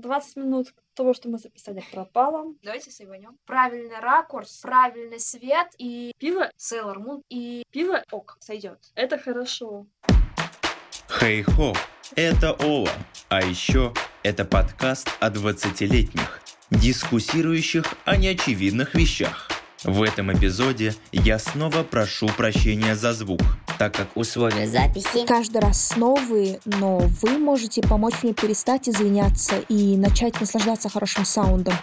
20 минут того, что мы записали, пропало. Давайте сейванем. Правильный ракурс, правильный свет и Пиво Sailor Moon и Пиво ок сойдет. это хорошо. Хей-хо, это Ола. А еще это подкаст о 20-летних, дискуссирующих о неочевидных вещах. В этом эпизоде я снова прошу прощения за звук, так как Условия записи. каждый раз новые, но вы можете помочь мне перестать извиняться и начать наслаждаться хорошим саундом.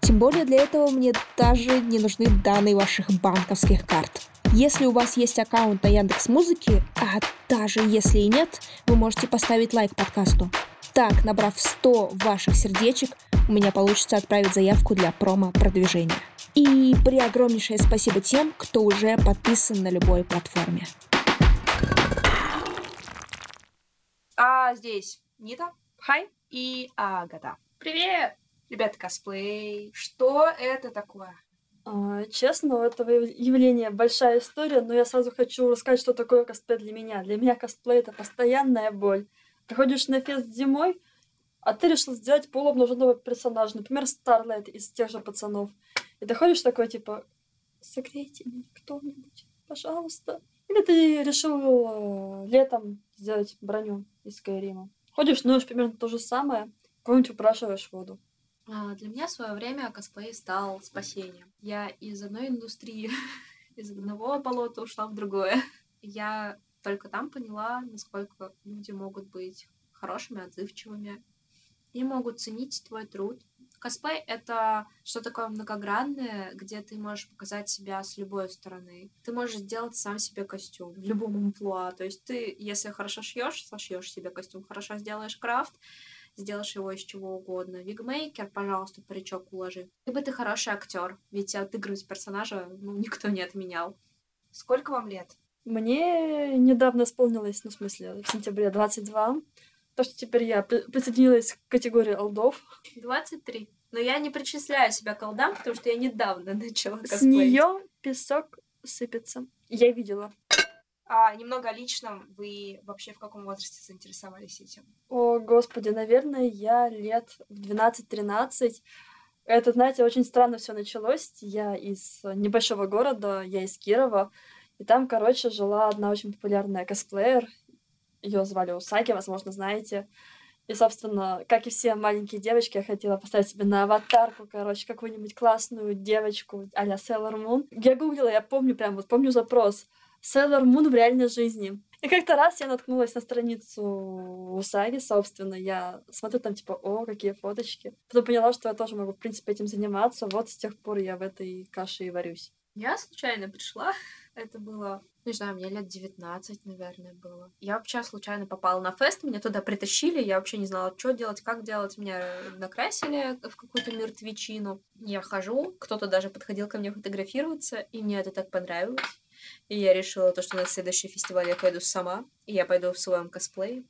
Тем более для этого мне даже не нужны данные ваших банковских карт. Если у вас есть аккаунт на Яндекс Музыке, а даже если и нет, вы можете поставить лайк подкасту. Так, набрав 100 ваших сердечек, у меня получится отправить заявку для промо-продвижения. И при огромнейшее спасибо тем, кто уже подписан на любой платформе. А здесь Нита, Хай и Агата. Привет! Ребята, косплей. Что это такое? А, честно, у этого яв- явления большая история, но я сразу хочу рассказать, что такое косплей для меня. Для меня косплей — это постоянная боль. Приходишь на фест зимой, а ты решил сделать полуобнаженного персонажа, например, Старлайт из тех же пацанов. И ты такой, типа, согрейте меня кто-нибудь, пожалуйста. Или ты решил э, летом сделать броню из Скайрима. Ходишь, ну, примерно то же самое, кого-нибудь упрашиваешь воду. А, Для меня в свое время косплей стал спасением. Я из одной индустрии, из одного болота ушла в другое. Я только там поняла, насколько люди могут быть хорошими, отзывчивыми и могут ценить твой труд. Косплей — это что такое многогранное, где ты можешь показать себя с любой стороны. Ты можешь сделать сам себе костюм в любом амплуа. То есть ты, если хорошо шьешь, сошьешь себе костюм, хорошо сделаешь крафт, сделаешь его из чего угодно. Вигмейкер, пожалуйста, паричок уложи. Либо ты хороший актер, ведь отыгрывать персонажа ну, никто не отменял. Сколько вам лет? Мне недавно исполнилось, ну, в смысле, в сентябре 22. То, что теперь я при- присоединилась к категории олдов. 23. Но я не причисляю себя к олдам, потому что я недавно начала С косплеить. нее песок сыпется. Я видела. А немного о личном. Вы вообще в каком возрасте заинтересовались этим? О, господи, наверное, я лет в 12-13. Это, знаете, очень странно все началось. Я из небольшого города, я из Кирова. И там, короче, жила одна очень популярная косплеер. Ее звали Усаги, возможно, знаете. И, собственно, как и все маленькие девочки, я хотела поставить себе на аватарку, короче, какую-нибудь классную девочку а-ля Sailor Moon. Я гуглила, я помню прям, вот помню запрос. Sailor Moon в реальной жизни. И как-то раз я наткнулась на страницу Усаги, собственно, я смотрю там, типа, о, какие фоточки. Потом поняла, что я тоже могу, в принципе, этим заниматься. Вот с тех пор я в этой каше и варюсь. Я случайно пришла. Это было, не знаю, мне лет 19, наверное, было. Я вообще случайно попала на фест, меня туда притащили, я вообще не знала, что делать, как делать. Меня накрасили в какую-то мертвечину. Я хожу, кто-то даже подходил ко мне фотографироваться, и мне это так понравилось. И я решила, то, что на следующий фестиваль я пойду сама, и я пойду в своем косплее.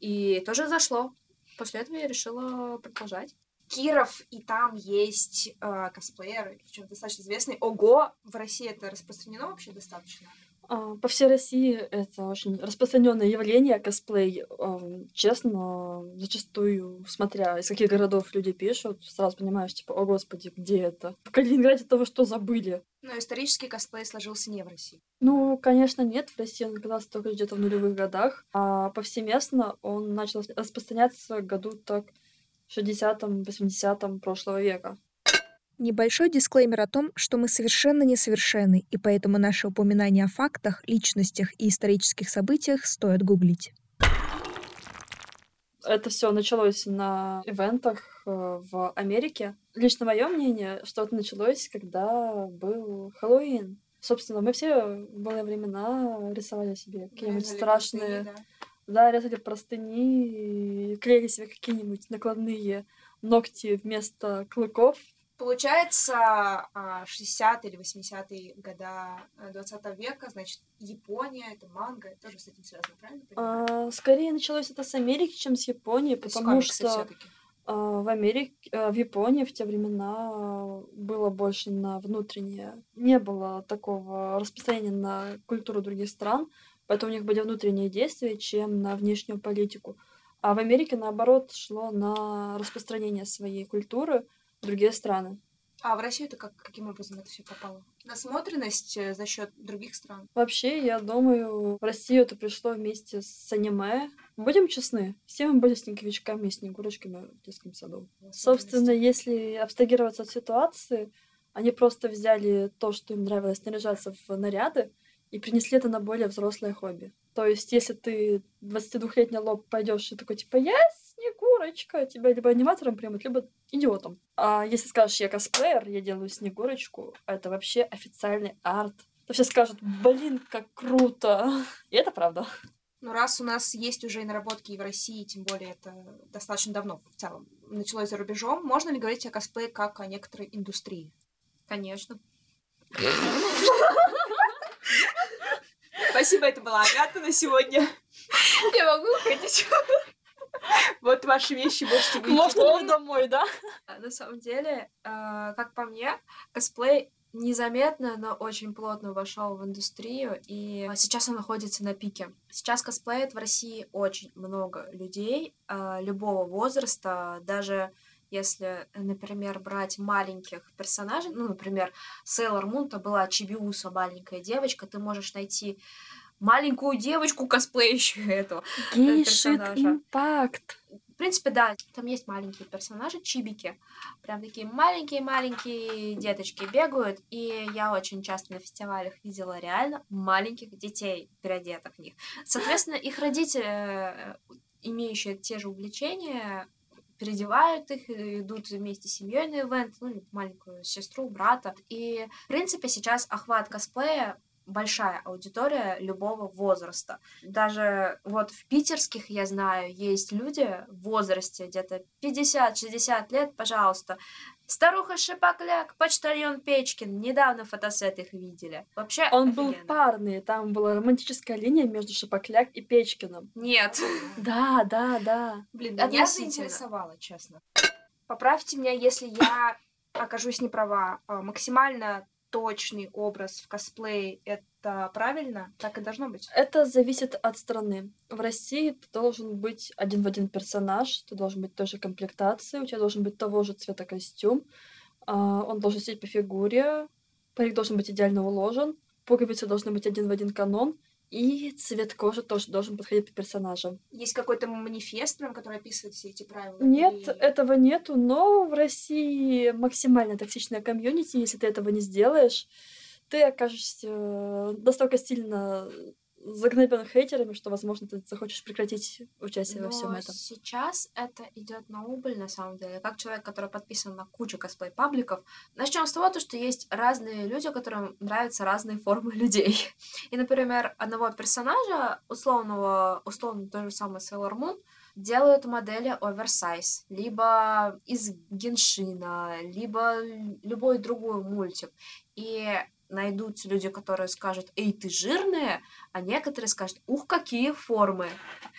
И тоже зашло. После этого я решила продолжать. Киров, и там есть э, косплееры, причем достаточно известные. Ого, в России это распространено вообще достаточно. А, По всей России это очень распространенное явление, косплей. Честно, зачастую, смотря из каких городов люди пишут, сразу понимаешь, типа, о господи, где это? В Калининграде того, что забыли. Но исторический косплей сложился не в России. Ну, конечно, нет, в России он оказался только где-то в нулевых годах, а повсеместно он начал распространяться году так в 60-м, 80-м прошлого века. Небольшой дисклеймер о том, что мы совершенно несовершенны, и поэтому наши упоминания о фактах, личностях и исторических событиях стоит гуглить. Это все началось на ивентах э, в Америке. Лично мое мнение, что это началось, когда был Хэллоуин. Собственно, мы все в былые времена рисовали себе какие-нибудь страшные... простыни, Да, резали простыни, и клеили себе какие-нибудь накладные ногти вместо клыков. Получается, а, 60-е или 80-е года 20 века, значит, Япония, это манга, это тоже с этим связано, правильно? А, скорее началось это с Америки, чем с Японии, То потому что а, в Америке, а, в Японии в те времена было больше на внутреннее, не было такого распространения на культуру других стран, поэтому у них были внутренние действия, чем на внешнюю политику. А в Америке, наоборот, шло на распространение своей культуры в другие страны. А в Россию это как, каким образом это все попало? Насмотренность э, за счет других стран? Вообще, я думаю, в Россию это пришло вместе с аниме. Будем честны, все мы были снеговичками и снегурочками в детском саду. Собственно, если абстрагироваться от ситуации, они просто взяли то, что им нравилось наряжаться в наряды, и принесли это на более взрослое хобби. То есть, если ты 22-летний лоб пойдешь и такой, типа, я Снегурочка, тебя либо аниматором примут, либо идиотом. А если скажешь, я косплеер, я делаю Снегурочку, это вообще официальный арт, то все скажут, блин, как круто. И это правда. Ну, раз у нас есть уже и наработки и в России, тем более это достаточно давно в целом началось за рубежом, можно ли говорить о косплее как о некоторой индустрии? Конечно. Спасибо, это была Агата на сегодня. Я могу ходить. Вот ваши вещи можете выйти. Можно домой, да? На самом деле, э, как по мне, косплей незаметно, но очень плотно вошел в индустрию, и сейчас он находится на пике. Сейчас косплеит в России очень много людей э, любого возраста, даже если, например, брать маленьких персонажей, ну, например, Сейлор Мун, то была Чибиуса, маленькая девочка, ты можешь найти маленькую девочку косплеящую этого Гейшит персонажа. импакт. В принципе, да, там есть маленькие персонажи, чибики. Прям такие маленькие-маленькие деточки бегают. И я очень часто на фестивалях видела реально маленьких детей, переодетых в них. Соответственно, их родители, э, имеющие те же увлечения, переодевают их, и идут вместе с семьей на ивент, ну, маленькую сестру, брата. И, в принципе, сейчас охват косплея большая аудитория любого возраста. Даже вот в питерских, я знаю, есть люди в возрасте где-то 50-60 лет, пожалуйста. Старуха Шипокляк, почтальон Печкин. Недавно фотосет их видели. Вообще Он был офигенно. парный, там была романтическая линия между Шапокляк и Печкиным. Нет. Да, да, да. Блин, Относительно. заинтересовало, честно. Поправьте меня, если я окажусь неправа. А, Максимально точный образ в косплее — это правильно? Так и должно быть? Это зависит от страны. В России ты должен быть один в один персонаж, ты должен быть той же комплектации, у тебя должен быть того же цвета костюм, а, он должен сидеть по фигуре, парик должен быть идеально уложен, пуговицы должны быть один в один канон, и цвет кожи тоже должен подходить по персонажам. Есть какой-то манифест, прям, который описывает все эти правила? Нет, Или- этого нету, но в России максимально токсичная комьюнити. Если ты этого не сделаешь, ты окажешься э, настолько сильно загнобен хейтерами, что, возможно, ты захочешь прекратить участие во всем Но этом. сейчас это идет на убыль, на самом деле. Как человек, который подписан на кучу косплей-пабликов, начнем с того, то, что есть разные люди, которым нравятся разные формы людей. И, например, одного персонажа, условного, условно то же самое Sailor Moon, делают модели оверсайз, либо из Геншина, либо любой другой мультик. И найдутся люди, которые скажут, эй, ты жирная, а некоторые скажут, ух, какие формы.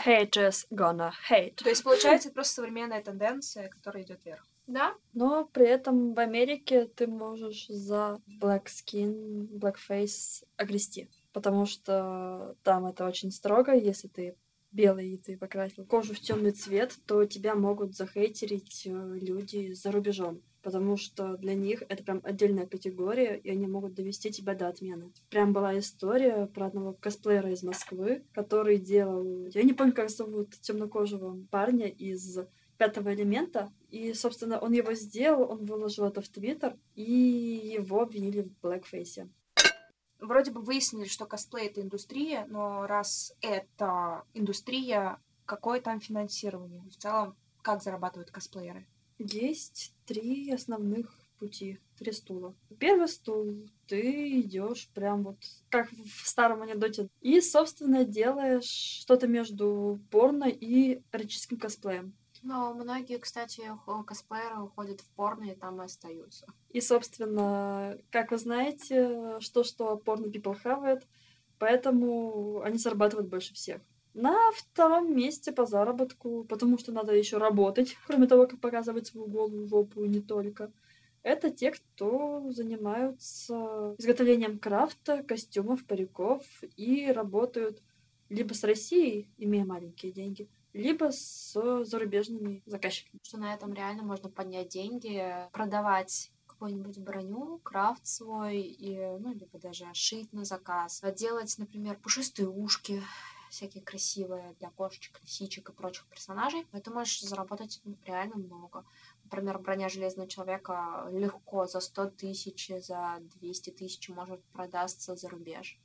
Haters gonna hate. То есть, получается, это просто современная тенденция, которая идет вверх. Да, Но при этом в Америке ты можешь за black skin, blackface огрести. Потому что там это очень строго. Если ты белый и ты покрасил кожу в темный цвет, то тебя могут захейтерить э, люди за рубежом. Потому что для них это прям отдельная категория, и они могут довести тебя до отмены. Прям была история про одного косплеера из Москвы, который делал... Я не помню, как зовут темнокожего парня из пятого элемента. И, собственно, он его сделал, он выложил это в Твиттер, и его обвинили в блэкфейсе. Вроде бы выяснили, что косплей — это индустрия, но раз это индустрия, какое там финансирование? В целом, как зарабатывают косплееры? Есть три основных пути, три стула. Первый стул, ты идешь прям вот как в старом анекдоте, и, собственно, делаешь что-то между порно и эротическим косплеем. но многие, кстати, косплееры уходят в порно и там и остаются. И, собственно, как вы знаете, что-что порно people хавает, поэтому они зарабатывают больше всех. На втором месте по заработку, потому что надо еще работать, кроме того, как показывать свою голову, жопу и не только. Это те, кто занимаются изготовлением крафта, костюмов, париков и работают либо с Россией, имея маленькие деньги, либо с зарубежными заказчиками. Что на этом реально можно поднять деньги, продавать какую-нибудь броню, крафт свой, и, ну, либо даже шить на заказ. Делать, например, пушистые ушки, всякие красивые для кошечек, лисичек и прочих персонажей, ты можешь заработать реально много. Например, броня Железного Человека легко за 100 тысяч, за 200 тысяч может продастся за рубеж.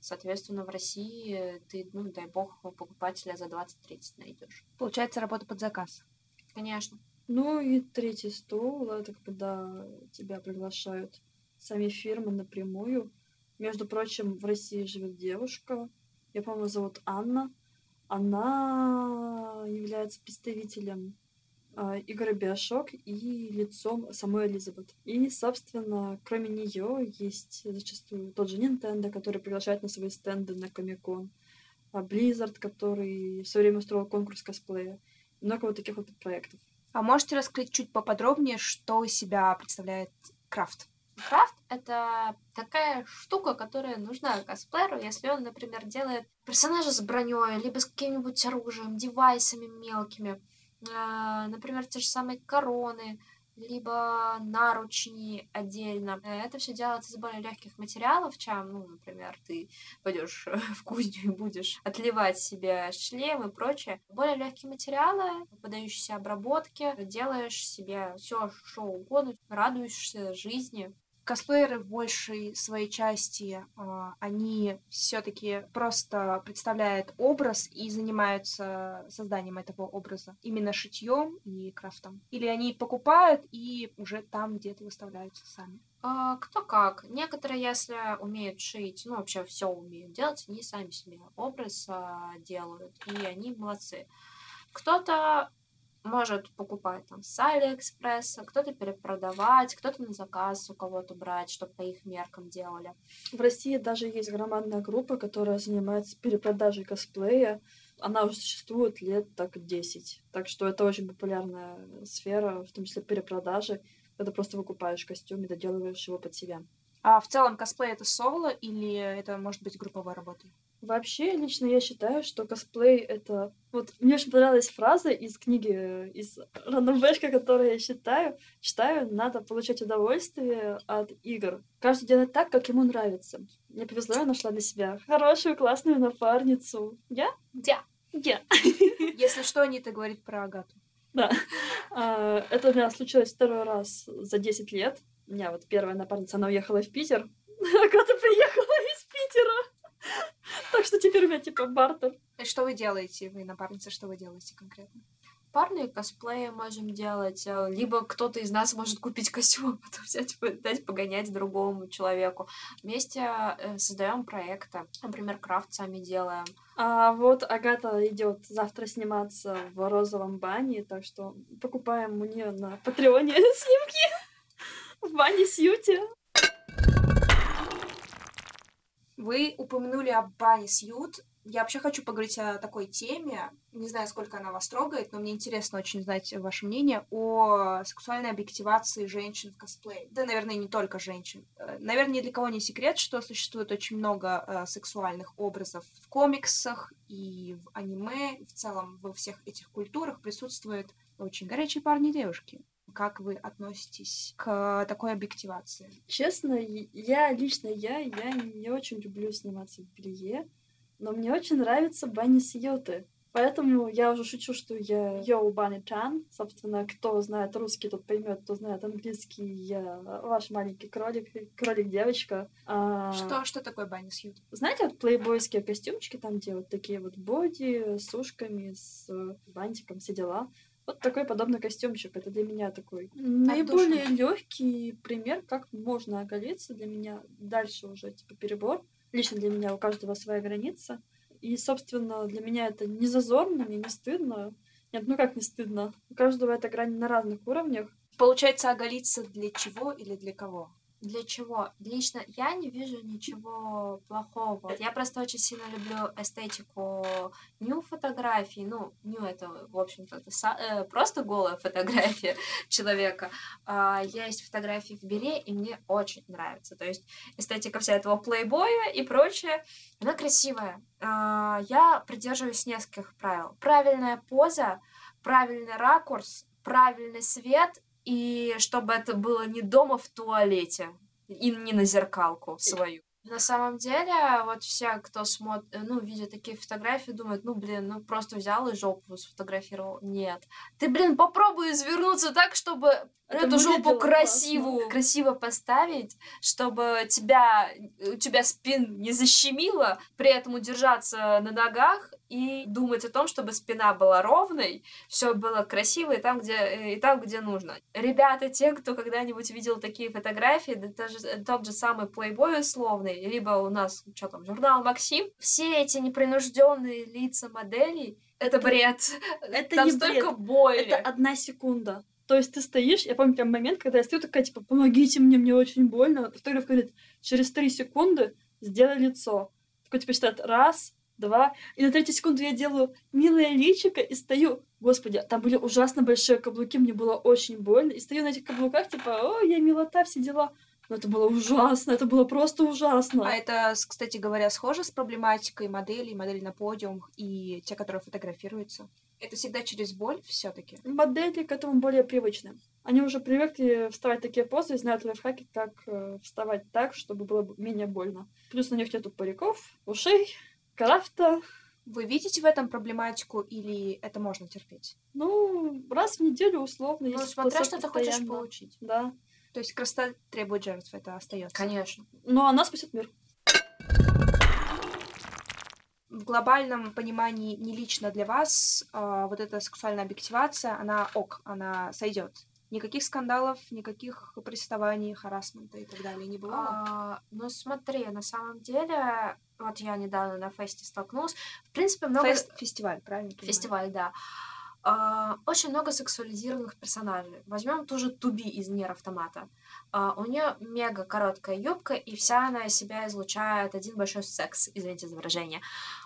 Соответственно, в России ты, ну, дай бог, покупателя за 20-30 найдешь. Получается работа под заказ. Конечно. Ну и третий стол, это когда тебя приглашают сами фирмы напрямую. Между прочим, в России живет девушка, я по-моему, зовут Анна. Она является представителем э, игры Биошок и лицом самой Элизабет. И, собственно, кроме нее есть зачастую тот же Nintendo, который приглашает на свои стенды на Комикон, а Blizzard, который все время устроил конкурс косплея. Много вот таких вот проектов. А можете раскрыть чуть поподробнее, что из себя представляет крафт? Крафт — это такая штука, которая нужна косплееру, если он, например, делает персонажа с броней, либо с каким-нибудь оружием, девайсами мелкими, а, например, те же самые короны, либо наручни отдельно. Это все делается из более легких материалов, чем, ну, например, ты пойдешь в кузню и будешь отливать себе шлем и прочее. Более легкие материалы, подающиеся обработке, делаешь себе все, что угодно, радуешься жизни, косплееры в большей своей части, э, они все-таки просто представляют образ и занимаются созданием этого образа, именно шитьем и крафтом. Или они покупают и уже там где-то выставляются сами. А, кто как. Некоторые, если умеют шить, ну вообще все умеют делать, они сами себе образ а, делают, и они молодцы. Кто-то может покупать там с Алиэкспресса, кто-то перепродавать, кто-то на заказ у кого-то брать, чтобы по их меркам делали. В России даже есть громадная группа, которая занимается перепродажей косплея. Она уже существует лет так 10. Так что это очень популярная сфера, в том числе перепродажи, когда просто выкупаешь костюм и доделываешь его под себя. А в целом косплей это соло или это может быть групповой работой? Вообще, лично я считаю, что косплей — это... Вот мне очень понравилась фраза из книги, из Рандом Бэшка, которую я считаю. Читаю, надо получать удовольствие от игр. Каждый делает так, как ему нравится. Мне повезло, я нашла для себя хорошую, классную напарницу. Я? Я. Я. Если что, Анита говорит про Агату. Да. А, это у меня случилось второй раз за 10 лет. У меня вот первая напарница, она уехала в Питер. Агата приехала из. Так что теперь у меня типа бартер. И что вы делаете, вы напарница, что вы делаете конкретно? Парные косплеи можем делать, э, либо кто-то из нас может купить костюм, а потом взять, дать погонять другому человеку. Вместе э, создаем проекты, например, крафт сами делаем. А вот Агата идет завтра сниматься в розовом бане, так что покупаем у нее на Патреоне снимки в бане Сьюти. Вы упомянули об бане Сьют. Я вообще хочу поговорить о такой теме. Не знаю, сколько она вас трогает, но мне интересно очень знать ваше мнение о сексуальной объективации женщин в косплее. Да, наверное, не только женщин. Э, наверное, ни для кого не секрет, что существует очень много э, сексуальных образов в комиксах и в аниме. В целом во всех этих культурах присутствуют очень горячие парни и девушки. Как вы относитесь к такой объективации? Честно, я лично я, я не очень люблю сниматься в белье, но мне очень нравится Банни Сьюты. Поэтому я уже шучу, что я Йоу Банни Чан. Собственно, кто знает русский, тот поймет, кто знает английский, я ваш маленький кролик, кролик-девочка. А... Что, что такое Банни Сьют? Знаете, вот плейбойские костюмчики, там, где вот такие вот боди с ушками, с бантиком, все дела. Вот такой подобный костюмчик. Это для меня такой наиболее легкий пример, как можно оголиться. Для меня дальше уже типа перебор. Лично для меня у каждого своя граница. И, собственно, для меня это не зазорно, мне не стыдно. Нет, ну как не стыдно? У каждого эта грань на разных уровнях. Получается, оголиться для чего или для кого? Для чего? Лично я не вижу ничего плохого. Я просто очень сильно люблю эстетику ню фотографий. Ну, ню это, в общем-то, э, просто голая фотография человека. А, есть фотографии в беле, и мне очень нравится. То есть эстетика вся этого плейбоя и прочее, она красивая. А, я придерживаюсь нескольких правил. Правильная поза, правильный ракурс, правильный свет и чтобы это было не дома в туалете и не на зеркалку свою. На самом деле, вот все, кто смотрит, ну, видит такие фотографии, думают, ну, блин, ну, просто взял и жопу сфотографировал. Нет. Ты, блин, попробуй извернуться так, чтобы Это эту жопу красивую, классно. красиво поставить, чтобы тебя, у тебя спин не защемило, при этом удержаться на ногах и думать о том, чтобы спина была ровной, все было красиво и там, где, и там, где нужно. Ребята, те, кто когда-нибудь видел такие фотографии, да даже тот же самый плейбой условный, либо у нас, что там, журнал Максим, все эти непринужденные лица моделей, это бред. Это Там не столько бред. боли. Это одна секунда. То есть ты стоишь, я помню прям момент, когда я стою такая, типа, помогите мне, мне очень больно. Фотограф говорит, через три секунды сделай лицо. Такой, типа, считает, раз, два. И на третью секунду я делаю милое личико и стою. Господи, там были ужасно большие каблуки, мне было очень больно. И стою на этих каблуках, типа, о, я милота, все дела. Но это было ужасно, это было просто ужасно. А это, кстати говоря, схоже с проблематикой моделей, моделей на подиумах и те, которые фотографируются? Это всегда через боль все таки Модели к этому более привычны. Они уже привыкли вставать такие позы и знают лайфхаки, как э, вставать так, чтобы было менее больно. Плюс на них нету париков, ушей, крафта. Вы видите в этом проблематику или это можно терпеть? Ну, раз в неделю условно. Ну, смотря, что ты хочешь получить. Да. То есть красота требует жертв, это остается. Конечно. Но она спасет мир. В глобальном понимании не лично для вас а, вот эта сексуальная объективация, она ок, она сойдет. Никаких скандалов, никаких приставаний, харасмента и так далее не бывало. А, ну, смотри, на самом деле, вот я недавно на фесте столкнулась. В принципе, много... Фест, фестиваль, правильно? понимаю? Фестиваль, да. А, очень много сексуализированных персонажей. Возьмем ту же Туби из Нер Автомата. А, у нее мега короткая юбка, и вся она себя излучает один большой секс, извините за выражение.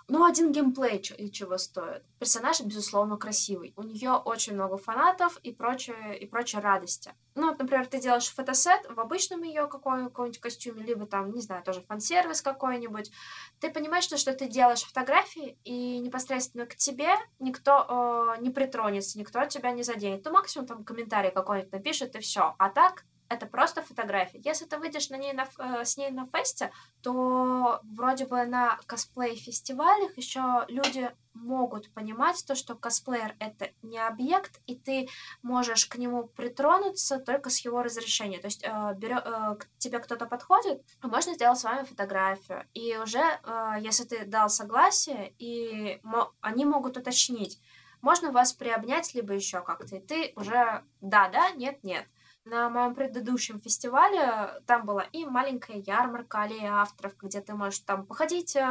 Но один геймплей и чего стоит. Персонаж, безусловно, красивый. У нее очень много фанатов и прочее, и прочей радости. Ну, вот, например, ты делаешь фотосет в обычном ее каком-нибудь костюме, либо там, не знаю, тоже фан-сервис какой-нибудь. Ты понимаешь, что, что ты делаешь фотографии, и непосредственно к тебе никто э, не притронется, никто тебя не заденет. Ну, максимум там комментарий какой-нибудь напишет, и все. А так, это просто фотография. Если ты выйдешь на ней на, э, с ней на фесте, то вроде бы на косплей-фестивалях еще люди могут понимать то, что косплеер это не объект, и ты можешь к нему притронуться только с его разрешения. То есть э, берё- э, к тебе кто-то подходит, можно сделать с вами фотографию. И уже, э, если ты дал согласие, и мо- они могут уточнить, можно вас приобнять, либо еще как-то. И ты уже да-да, нет-нет. На моем предыдущем фестивале там была и маленькая ярмарка аллеи авторов, где ты можешь там походить, э,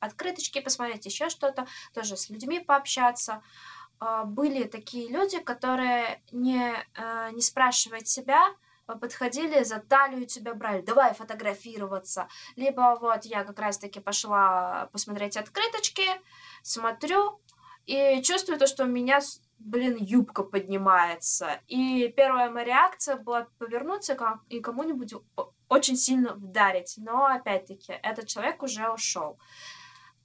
открыточки посмотреть, еще что-то, тоже с людьми пообщаться. Э, Были такие люди, которые, не, э, не спрашивая себя, э, подходили, за талию тебя брали, давай фотографироваться. Либо вот я как раз-таки пошла посмотреть открыточки, смотрю, и чувствую то, что меня, блин, юбка поднимается. И первая моя реакция была повернуться и кому-нибудь очень сильно вдарить. Но, опять-таки, этот человек уже ушел.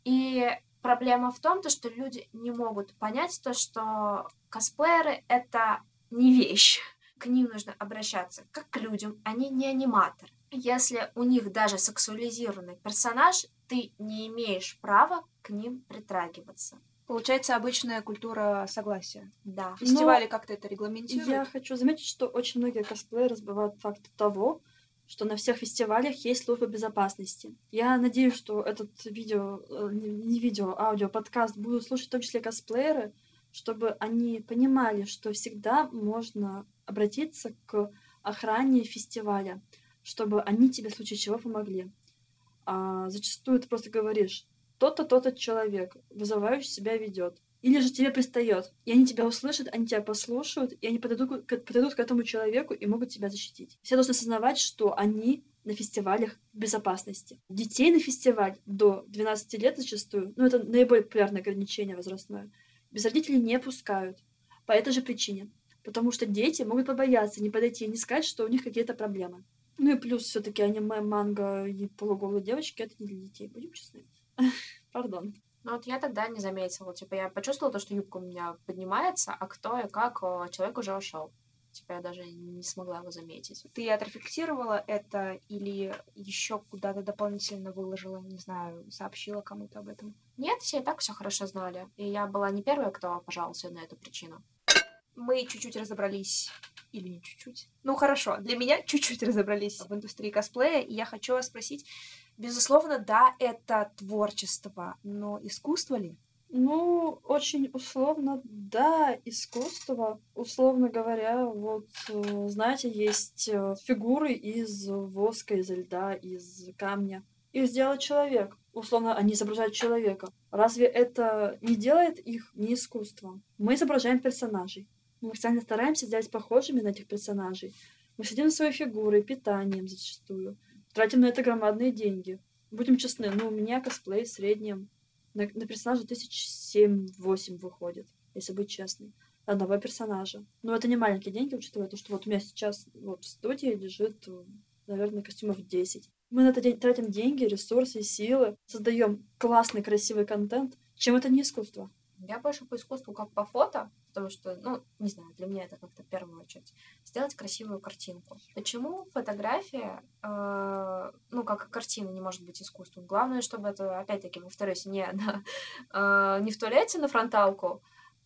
И проблема в том, то, что люди не могут понять то, что косплееры — это не вещь. К ним нужно обращаться как к людям, они не аниматоры. Если у них даже сексуализированный персонаж, ты не имеешь права к ним притрагиваться. Получается обычная культура согласия. Да. Фестивали как-то это регламентируют. Я хочу заметить, что очень многие косплееры разбивают факт того, что на всех фестивалях есть служба безопасности. Я надеюсь, что этот видео, э, не не видео, а аудио, подкаст будут слушать в том числе косплееры, чтобы они понимали, что всегда можно обратиться к охране фестиваля, чтобы они тебе в случае чего помогли. А зачастую ты просто говоришь, то-то, то-то человек, вызывающий себя ведет. Или же тебе пристает, и они тебя услышат, они тебя послушают, и они подойдут к, подойдут к этому человеку и могут тебя защитить. Все должны осознавать, что они на фестивалях в безопасности. Детей на фестиваль до 12 лет зачастую, ну это наиболее популярное ограничение возрастное, без родителей не пускают. По этой же причине. Потому что дети могут побояться, не подойти и не сказать, что у них какие-то проблемы. Ну и плюс все таки аниме, манга и полуголые девочки — это не для детей, будем честны. Пардон. Ну вот я тогда не заметила. Типа я почувствовала то, что юбка у меня поднимается, а кто и как человек уже ушел. Типа я даже не смогла его заметить. Ты отрефлексировала это или еще куда-то дополнительно выложила, не знаю, сообщила кому-то об этом? Нет, все и так все хорошо знали. И я была не первая, кто пожаловался на эту причину. Мы чуть-чуть разобрались или не чуть-чуть. Ну хорошо, для меня чуть-чуть разобрались в индустрии косплея, и я хочу вас спросить, безусловно, да, это творчество, но искусство ли? Ну, очень условно, да, искусство. Условно говоря, вот, э, знаете, есть э, фигуры из воска, из льда, из камня. Их сделал человек. Условно, они изображают человека. Разве это не делает их не искусством? Мы изображаем персонажей. Мы специально стараемся сделать похожими на этих персонажей. Мы следим за своей фигурой, питанием зачастую. Тратим на это громадные деньги. Будем честны, ну, у меня косплей в среднем на, на персонажа тысяч семь-восемь выходит, если быть честной. Одного персонажа. Но это не маленькие деньги, учитывая то, что вот у меня сейчас вот в студии лежит, наверное, костюмов 10. Мы на это день, тратим деньги, ресурсы, силы, создаем классный, красивый контент. Чем это не искусство? Я больше по искусству как по фото, потому что, ну, не знаю, для меня это как-то в первую очередь. Сделать красивую картинку. Почему фотография, э, ну, как картина не может быть искусством? Главное, чтобы это, опять-таки, повторюсь, не, на, э, не в туалете на фронталку,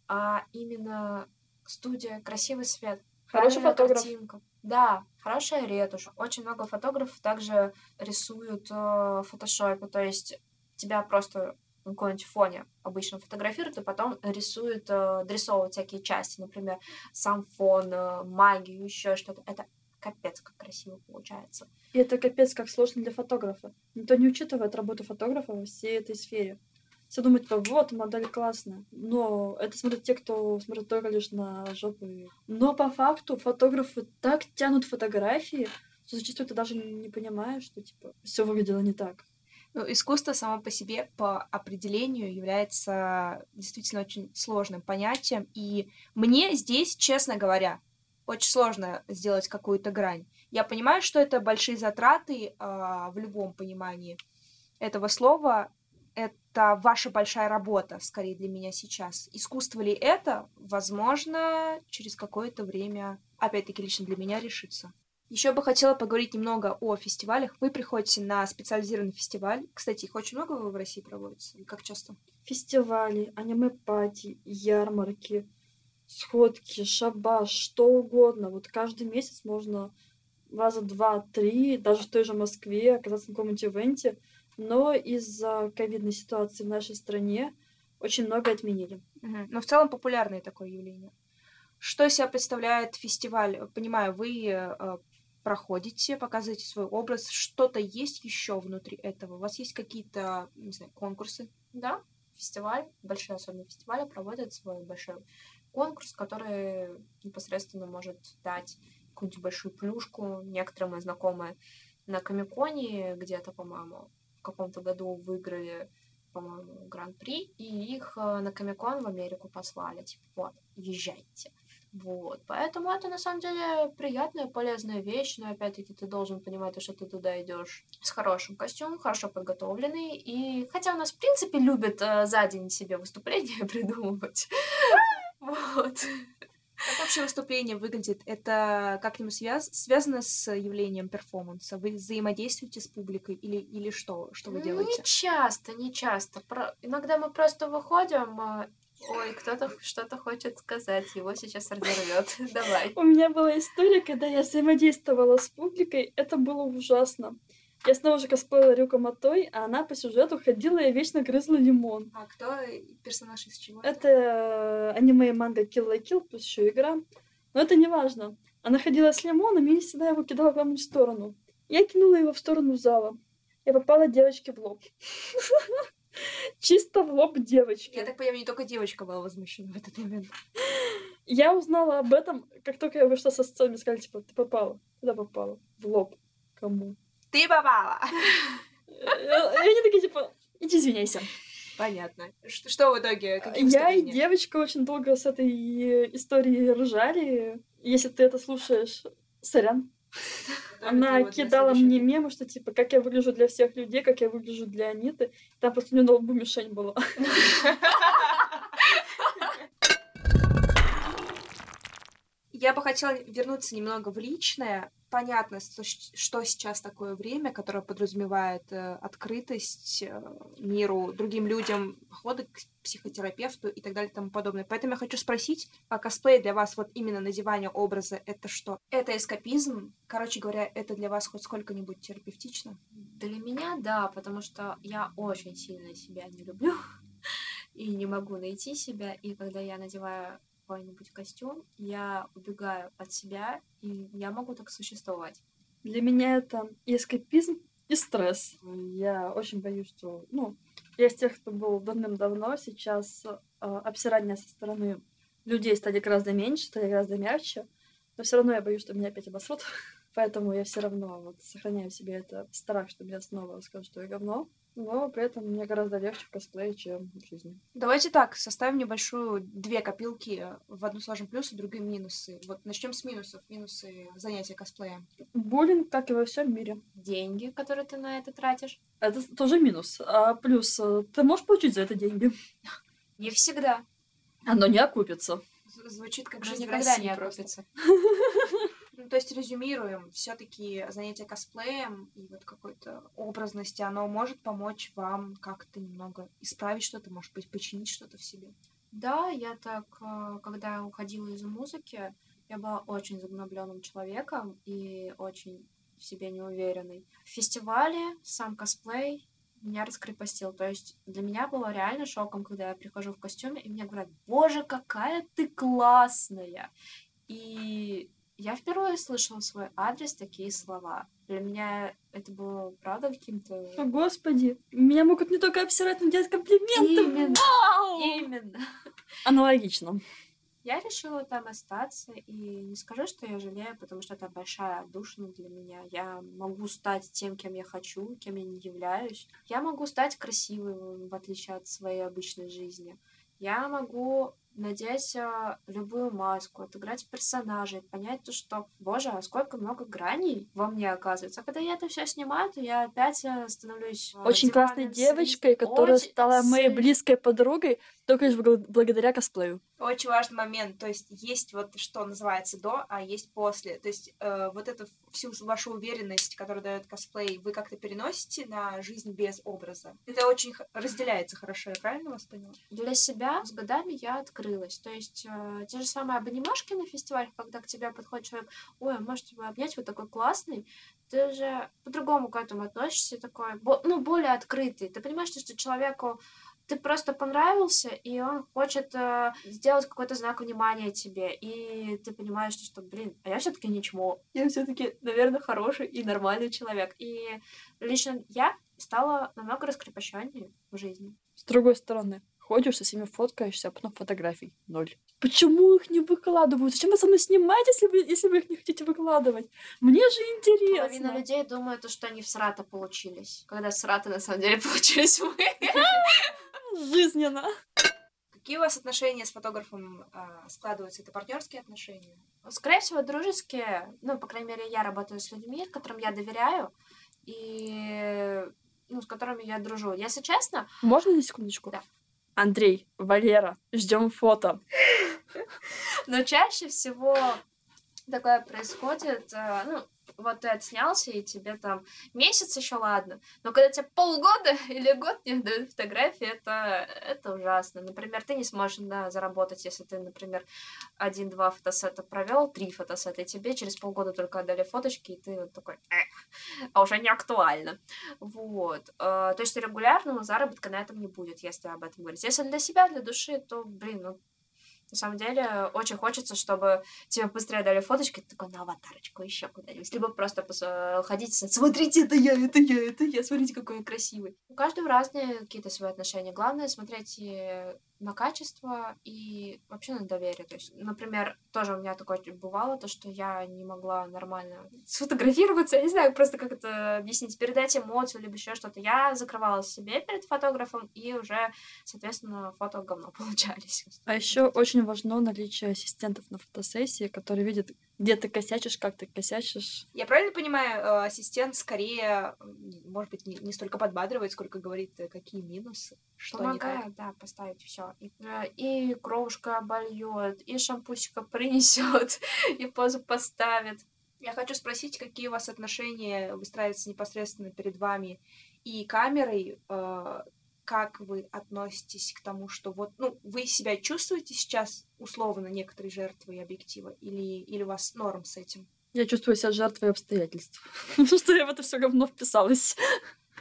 а именно студия, красивый свет, Хороший фотограф. картинка. Да, хорошая ретушь. Очень много фотографов также рисуют э, в фотошопе, то есть тебя просто на каком-нибудь фоне обычно фотографируют, и потом рисуют, э, дорисовывают всякие части, например, сам фон, э, магию, еще что-то. Это капец, как красиво получается. И это капец, как сложно для фотографа. Никто не учитывает работу фотографа во всей этой сфере. Все думают, типа, вот, модель классная. Но это смотрят те, кто смотрит только лишь на жопы. Но по факту фотографы так тянут фотографии, что зачастую ты даже не понимаешь, что, типа, все выглядело не так. Ну, искусство само по себе по определению является действительно очень сложным понятием. И мне здесь, честно говоря, очень сложно сделать какую-то грань. Я понимаю, что это большие затраты э, в любом понимании этого слова. Это ваша большая работа, скорее для меня сейчас. Искусство ли это? Возможно, через какое-то время, опять-таки, лично для меня решится. Еще бы хотела поговорить немного о фестивалях. Вы приходите на специализированный фестиваль. Кстати, их очень много в России проводится. Как часто? Фестивали, аниме-пати, ярмарки, сходки, шабаш, что угодно. Вот каждый месяц можно раза два-три, даже в той же Москве, оказаться на каком-нибудь ивенте. Но из-за ковидной ситуации в нашей стране очень много отменили. Угу. Но в целом популярное такое явление. Что из себя представляет фестиваль? Понимаю, вы э, проходите, показываете свой образ, что-то есть еще внутри этого? У вас есть какие-то, не знаю, конкурсы? Да, фестиваль, большие особенно фестивали проводят свой большой конкурс, который непосредственно может дать какую-нибудь большую плюшку. Некоторые мои знакомые на Комиконе где-то, по-моему, в каком-то году выиграли, по-моему, гран-при, и их э, на Комикон в Америку послали. Типа, вот, езжайте. Вот, поэтому это на самом деле приятная, полезная вещь, но опять-таки ты должен понимать, что ты туда идешь с хорошим костюмом, хорошо подготовленный, и хотя у нас в принципе любят э, за день себе выступления придумывать, вот. Как вообще выступление выглядит? Это как-нибудь связ... связано с явлением перформанса? Вы взаимодействуете с публикой или, или что? Что вы делаете? Не часто, не часто. Про... Иногда мы просто выходим э, Ой, кто-то что-то хочет сказать, его сейчас разорвет. Давай. У меня была история, когда я взаимодействовала с публикой. Это было ужасно. Я снова же косплеила Рюка Матой, а она по сюжету ходила и вечно грызла лимон. А кто персонаж из чего? Это э, аниме и манга Kill la Kill, плюс еще игра. Но это не важно. Она ходила с лимоном и всегда его кидала в главную сторону. Я кинула его в сторону зала. Я попала девочке в лоб. чисто в лоб девочки. Я так понимаю, не только девочка была возмущена в этот момент. Я узнала об этом, как только я вышла со сцены, мне сказали, типа, ты попала. Куда попала? В лоб. Кому? Ты попала! И они такие, типа, иди извиняйся. Понятно. Что, что в итоге? Какие Я и девочка очень долго с этой историей ржали. Если ты это слушаешь, сорян. Она кидала мне мемы, что типа, как я выгляжу для всех людей, как я выгляжу для Аниты. Там просто у нее на лбу мишень была. Я бы хотела вернуться немного в личное. Понятно, что сейчас такое время, которое подразумевает э, открытость э, миру, другим людям, походы к психотерапевту и так далее и тому подобное. Поэтому я хочу спросить, а косплей для вас, вот именно надевание образа, это что? Это эскапизм? Короче говоря, это для вас хоть сколько-нибудь терапевтично? Для меня, да, потому что я очень сильно себя не люблю и не могу найти себя. И когда я надеваю какой-нибудь костюм, я убегаю от себя, и я могу так существовать. Для меня это и эскапизм, и стресс. Я очень боюсь, что... Ну, я из тех, кто был давным-давно, сейчас э, обсирания со стороны людей стали гораздо меньше, стали гораздо мягче, но все равно я боюсь, что меня опять обосрут. Поэтому я все равно вот сохраняю в себе это страх, что меня снова скажут, что я говно. Но при этом мне гораздо легче в косплее, чем в жизни. Давайте так, составим небольшую две копилки. В одну сложим плюсы, в другую минусы. Вот начнем с минусов. Минусы занятия косплеем. Буллинг, как и во всем мире. Деньги, которые ты на это тратишь, Это тоже минус. А плюс, э, ты можешь получить за это деньги. не всегда. Оно не окупится. Звучит как жизнь в никогда России не просто. окупится. Ну, то есть резюмируем, все-таки занятие косплеем и вот какой-то образности, оно может помочь вам как-то немного исправить что-то, может быть, починить что-то в себе. Да, я так, э, когда уходила из музыки, я была очень загнобленным человеком и очень в себе неуверенной. В фестивале сам косплей меня раскрепостил. То есть для меня было реально шоком, когда я прихожу в костюме, и мне говорят, боже, какая ты классная! И я впервые слышала свой адрес такие слова. Для меня это было, правда, каким-то... О, господи, меня могут не только обсирать, но делать комплименты. Именно. Вау! Именно. Аналогично. Я решила там остаться, и не скажу, что я жалею, потому что это большая отдушина для меня. Я могу стать тем, кем я хочу, кем я не являюсь. Я могу стать красивой, в отличие от своей обычной жизни. Я могу надеть а, любую маску, отыграть персонажей, понять то, что, боже, а сколько много граней во мне оказывается. А когда я это все снимаю, то я опять а, становлюсь а, Очень классной девочкой, свист- которая Очень стала моей близкой подругой только лишь бл- благодаря косплею. Очень важный момент, то есть есть вот что называется до, а есть после. То есть э, вот эту всю вашу уверенность, которую дает косплей, вы как-то переносите на жизнь без образа. Это очень разделяется хорошо, я правильно вас поняла? для себя с годами я открылась. То есть э, те же самые обнимашки на фестивалях, когда к тебе подходит человек, ой, а может тебя обнять, вот такой классный, ты же по-другому к этому относишься, такой, ну, более открытый. Ты понимаешь, что человеку ты просто понравился, и он хочет э, сделать какой-то знак внимания тебе, и ты понимаешь, что, что блин, а я все-таки не чмо. Я все-таки, наверное, хороший и нормальный человек. И лично я стала намного раскрепощеннее в жизни. С другой стороны, ходишь со всеми фоткаешься, а потом фотографий ноль. Почему их не выкладывают? Зачем вы со мной снимаете, если вы, если вы их не хотите выкладывать? Мне же интересно. Половина людей думают, то, что они в срата получились. Когда срата на самом деле получились мы. Жизненно. Какие у вас отношения с фотографом а, складываются? Это партнерские отношения? Скорее всего, дружеские. Ну, по крайней мере, я работаю с людьми, которым я доверяю. И ну, с которыми я дружу. Если честно, Можно на секундочку? Да. Андрей, Валера, ждем фото. но чаще всего такое происходит, э, ну, вот ты отснялся, и тебе там месяц еще ладно, но когда тебе полгода или год не дают фотографии, это, это ужасно. Например, ты не сможешь да, заработать, если ты, например, один-два фотосета провел, три фотосета, и тебе через полгода только отдали фоточки, и ты вот такой, «Эх, а уже не актуально. Вот. Э, То есть регулярного заработка на этом не будет, если об этом говорить. Если для себя, для души, то, блин, ну, На самом деле, очень хочется, чтобы тебе быстрее дали фоточки, такой на аватарочку еще куда-нибудь. Либо просто пос- ходить, смотрите, это я, это я, это я, смотрите, какой я красивый. У каждого разные какие-то свои отношения. Главное смотреть и на качество и вообще на доверие. То есть, например, тоже у меня такое бывало, то, что я не могла нормально сфотографироваться, я не знаю просто, как это объяснить, передать эмоцию, либо еще что-то. Я закрывала себе перед фотографом, и уже, соответственно, фото говно получались. А еще очень важно наличие ассистентов на фотосессии, которые видят, где ты косячишь, как ты косячишь. Я правильно понимаю, э, ассистент скорее, может быть, не, не столько подбадривает, сколько говорит, э, какие минусы, что. Помогает, да, поставить все. И, э, и кровушка обольет, и шампусика принесет, и позу поставит. Я хочу спросить, какие у вас отношения выстраиваются непосредственно перед вами и камерой, как вы относитесь к тому, что вот, ну, вы себя чувствуете сейчас условно некоторой жертвой объектива, или, или у вас норм с этим? Я чувствую себя жертвой обстоятельств, что я в это все говно вписалась.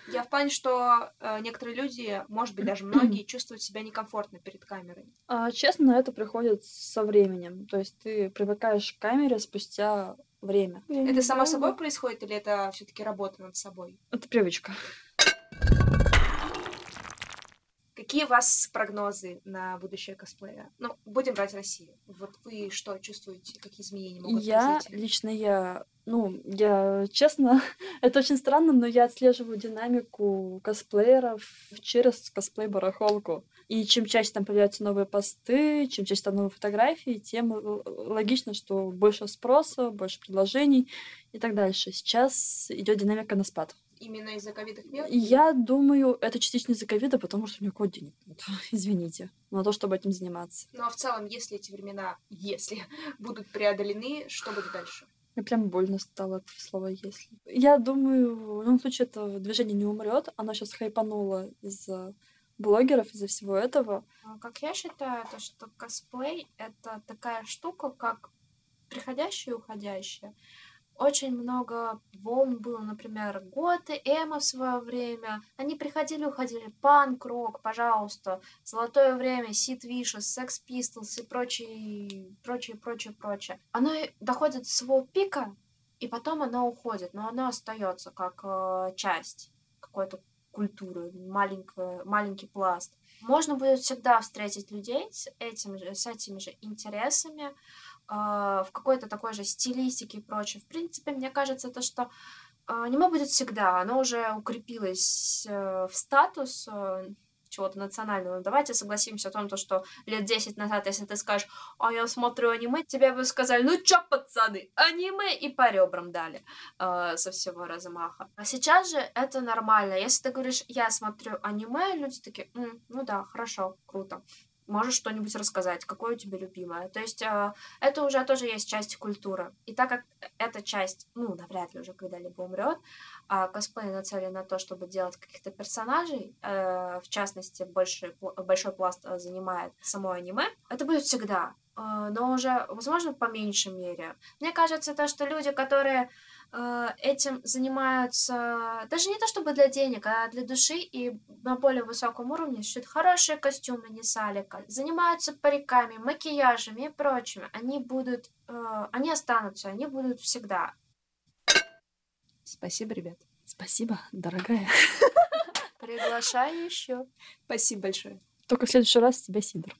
Я в плане, что э, некоторые люди, может быть, даже многие, чувствуют себя некомфортно перед камерой. А, честно, это приходит со временем. То есть ты привыкаешь к камере спустя время. Это само собой происходит, или это все-таки работа над собой? Это привычка. Какие у вас прогнозы на будущее косплея? Ну, будем брать Россию. Вот вы что чувствуете? Какие изменения могут Я, произойти? лично я, ну, я, честно, это очень странно, но я отслеживаю динамику косплееров через косплей-барахолку. И чем чаще там появляются новые посты, чем чаще там новые фотографии, тем л- логично, что больше спроса, больше предложений и так дальше. Сейчас идет динамика на спад. Именно из-за ковидных мер? Я думаю, это частично из-за ковида, потому что у никакого денег нет. Извините. На то, чтобы этим заниматься. Ну а в целом, если эти времена, если будут преодолены, что будет дальше? Мне прям больно стало от слова «если». Я думаю, в любом случае, это движение не умрет. Оно сейчас хайпануло из-за блогеров, из-за всего этого. А, Как я считаю, то, что косплей — это такая штука, как приходящее и уходящее. Очень много волн было, например, готы, эмо в свое время. Они приходили, уходили. Панк, рок, пожалуйста. Золотое время, Сид Вишес, Секс Pistols и прочее, прочее, прочее, прочее. Оно доходит до своего пика, и потом оно уходит, но оно остается как э, часть какой-то культуры, маленькая, маленький пласт. Можно будет всегда встретить людей с, этим с этими же интересами, в какой-то такой же стилистике и прочее. В принципе, мне кажется, то, что аниме будет всегда, оно уже укрепилось э, в статус э, чего-то национального. Давайте согласимся о том, то, что лет 10 назад, если ты скажешь, а я смотрю аниме, тебе бы сказали, ну чё, пацаны, аниме, и по ребрам дали э, со всего размаха. А сейчас же это нормально. Если ты говоришь, я смотрю аниме, люди такие, «М, ну да, хорошо, круто. Можешь что-нибудь рассказать, какое у тебя любимое. То есть э, это уже тоже есть часть культуры. И так как эта часть, ну, навряд ли уже когда-либо умрет, а косплей нацелен на то, чтобы делать каких-то персонажей, э, в частности, большой, пл- большой пласт э, занимает само аниме, это будет всегда. Э, но уже, возможно, по меньшей мере. Мне кажется, то, что люди, которые э, этим занимаются даже не то чтобы для денег, а для души и на более высоком уровне, шьют хорошие костюмы не салика, занимаются париками, макияжами и прочими, они будут, э, они останутся, они будут всегда. Спасибо, ребят. Спасибо, дорогая. Приглашаю еще. Спасибо большое. Только в следующий раз тебя Сидор.